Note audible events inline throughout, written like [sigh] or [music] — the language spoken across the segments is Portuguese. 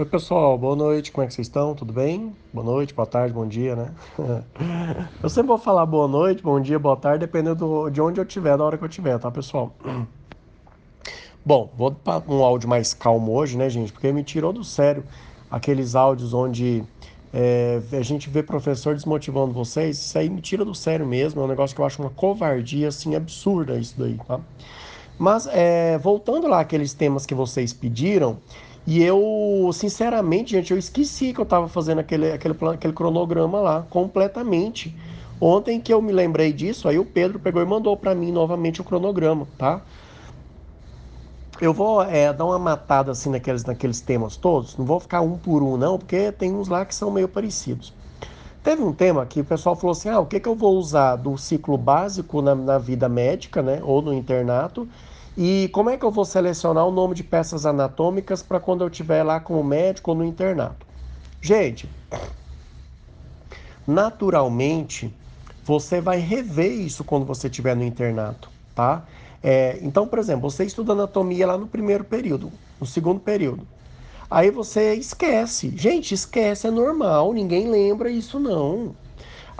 Oi, pessoal, boa noite, como é que vocês estão? Tudo bem? Boa noite, boa tarde, bom dia, né? [laughs] Eu sempre vou falar boa noite, bom dia, boa tarde, dependendo do, de onde eu estiver, da hora que eu estiver, tá, pessoal? [clears throat] Bom, vou para um áudio mais calmo hoje, né, gente? Porque me tirou do sério aqueles áudios onde é, a gente vê professor desmotivando vocês. Isso aí me tira do sério mesmo, é um negócio que eu acho uma covardia, assim, absurda isso daí, tá? Mas, é, voltando lá aqueles temas que vocês pediram, e eu, sinceramente, gente, eu esqueci que eu estava fazendo aquele, aquele, aquele cronograma lá, completamente. Ontem que eu me lembrei disso, aí o Pedro pegou e mandou para mim novamente o cronograma, tá? Eu vou é, dar uma matada assim naqueles, naqueles temas todos, não vou ficar um por um não, porque tem uns lá que são meio parecidos. Teve um tema que o pessoal falou assim, ah, o que, que eu vou usar do ciclo básico na, na vida médica, né, ou no internato, e como é que eu vou selecionar o nome de peças anatômicas para quando eu estiver lá como médico ou no internato? Gente, naturalmente, você vai rever isso quando você estiver no internato, tá? É, então, por exemplo, você estuda anatomia lá no primeiro período, no segundo período. Aí você esquece. Gente, esquece, é normal, ninguém lembra isso não.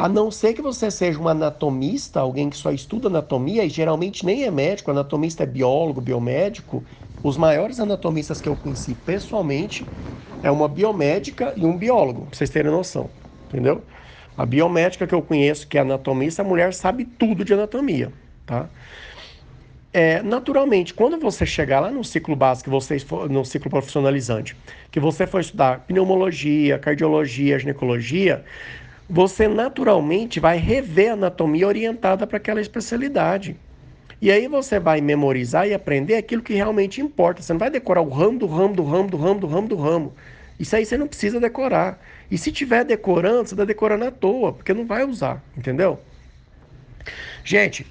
A não ser que você seja um anatomista, alguém que só estuda anatomia, e geralmente nem é médico, anatomista é biólogo, biomédico. Os maiores anatomistas que eu conheci pessoalmente é uma biomédica e um biólogo, pra vocês terem noção, entendeu? A biomédica que eu conheço, que é anatomista, a mulher sabe tudo de anatomia, tá? É, naturalmente, quando você chegar lá no ciclo básico, você for, no ciclo profissionalizante, que você for estudar pneumologia, cardiologia, ginecologia, você naturalmente vai rever a anatomia orientada para aquela especialidade. E aí você vai memorizar e aprender aquilo que realmente importa. Você não vai decorar o ramo do ramo do ramo do ramo do ramo do ramo. Isso aí você não precisa decorar. E se tiver decorando, você está decorando à toa, porque não vai usar, entendeu? Gente,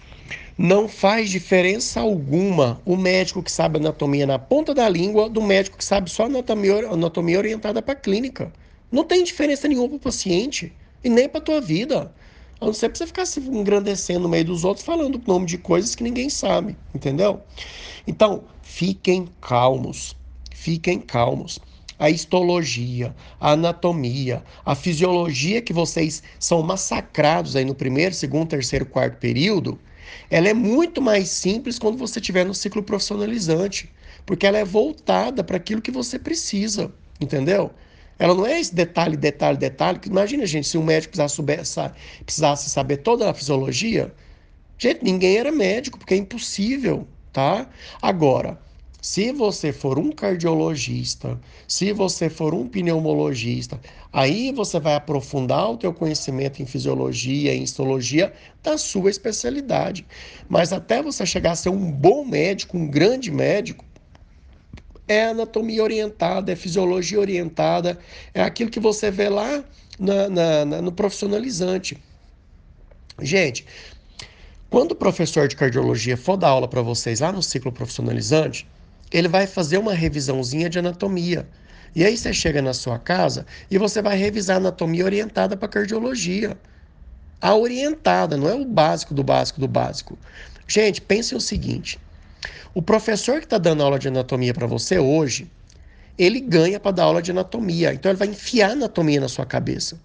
não faz diferença alguma o médico que sabe anatomia na ponta da língua do médico que sabe só anatomia, anatomia orientada para clínica. Não tem diferença nenhuma para o paciente. E nem para tua vida. A não ser para você ficar se engrandecendo no meio dos outros, falando o nome de coisas que ninguém sabe, entendeu? Então, fiquem calmos. Fiquem calmos. A histologia, a anatomia, a fisiologia que vocês são massacrados aí no primeiro, segundo, terceiro, quarto período, ela é muito mais simples quando você estiver no ciclo profissionalizante, porque ela é voltada para aquilo que você precisa, entendeu? Ela não é esse detalhe, detalhe, detalhe. Imagina, gente, se um médico precisasse saber, precisasse saber toda a fisiologia. Gente, ninguém era médico, porque é impossível, tá? Agora, se você for um cardiologista, se você for um pneumologista, aí você vai aprofundar o teu conhecimento em fisiologia, em histologia da sua especialidade. Mas até você chegar a ser um bom médico, um grande médico, é anatomia orientada, é fisiologia orientada, é aquilo que você vê lá na, na, na, no profissionalizante. Gente, quando o professor de cardiologia for dar aula para vocês lá no ciclo profissionalizante, ele vai fazer uma revisãozinha de anatomia. E aí você chega na sua casa e você vai revisar a anatomia orientada para cardiologia. A orientada, não é o básico do básico do básico. Gente, pensem o seguinte: o professor que está dando aula de anatomia para você hoje, ele ganha para dar aula de anatomia. Então ele vai enfiar anatomia na sua cabeça.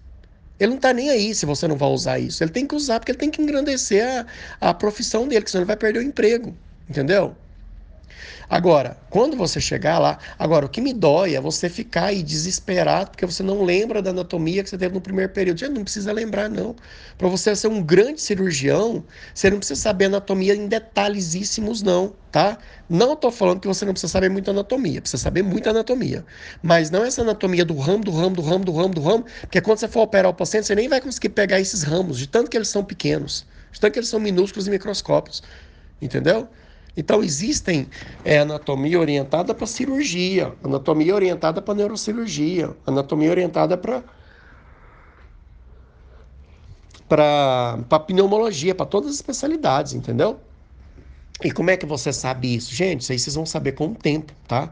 Ele não está nem aí se você não vai usar isso. Ele tem que usar porque ele tem que engrandecer a, a profissão dele, que senão ele vai perder o emprego. Entendeu? Agora, quando você chegar lá, agora o que me dói é você ficar aí desesperado porque você não lembra da anatomia que você teve no primeiro período. Já não precisa lembrar não. Para você ser um grande cirurgião, você não precisa saber anatomia em detalhesíssimos não, tá? Não estou falando que você não precisa saber muito anatomia, precisa saber muita anatomia, mas não essa anatomia do ramo, do ramo, do ramo, do ramo, do ramo, porque quando você for operar o paciente, você nem vai conseguir pegar esses ramos, de tanto que eles são pequenos, de tanto que eles são minúsculos e microscópios, entendeu? Então, existem é, anatomia orientada para cirurgia, anatomia orientada para neurocirurgia, anatomia orientada para para pneumologia, para todas as especialidades, entendeu? E como é que você sabe isso? Gente, isso aí vocês vão saber com o tempo, tá?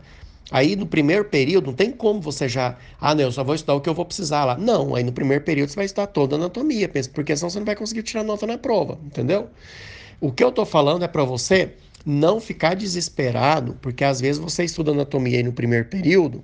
Aí no primeiro período não tem como você já, ah, não, eu só vou estudar o que eu vou precisar lá. Não, aí no primeiro período você vai estudar toda a anatomia, porque senão você não vai conseguir tirar nota na prova, entendeu? O que eu tô falando é para você não ficar desesperado, porque às vezes você estuda anatomia aí no primeiro período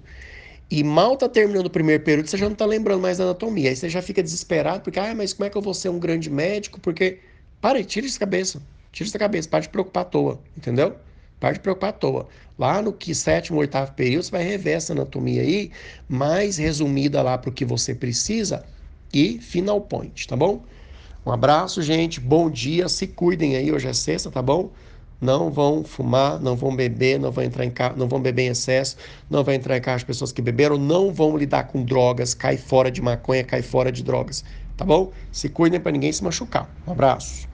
e mal tá terminando o primeiro período, você já não tá lembrando mais da anatomia. Aí você já fica desesperado, porque, ah, mas como é que eu vou ser um grande médico? Porque, para, tira isso da cabeça. Tira isso da cabeça, para de preocupar à toa, entendeu? Para de preocupar à toa. Lá no que sétimo, oitavo período, você vai rever essa anatomia aí, mais resumida lá para o que você precisa e final point, tá bom? Um abraço, gente. Bom dia. Se cuidem aí. Hoje é sexta, tá bom? Não vão fumar, não vão beber, não vão entrar em não vão beber em excesso, não vão entrar em carro as pessoas que beberam, não vão lidar com drogas, cai fora de maconha, cai fora de drogas, tá bom? Se cuidem para ninguém se machucar. Um abraço.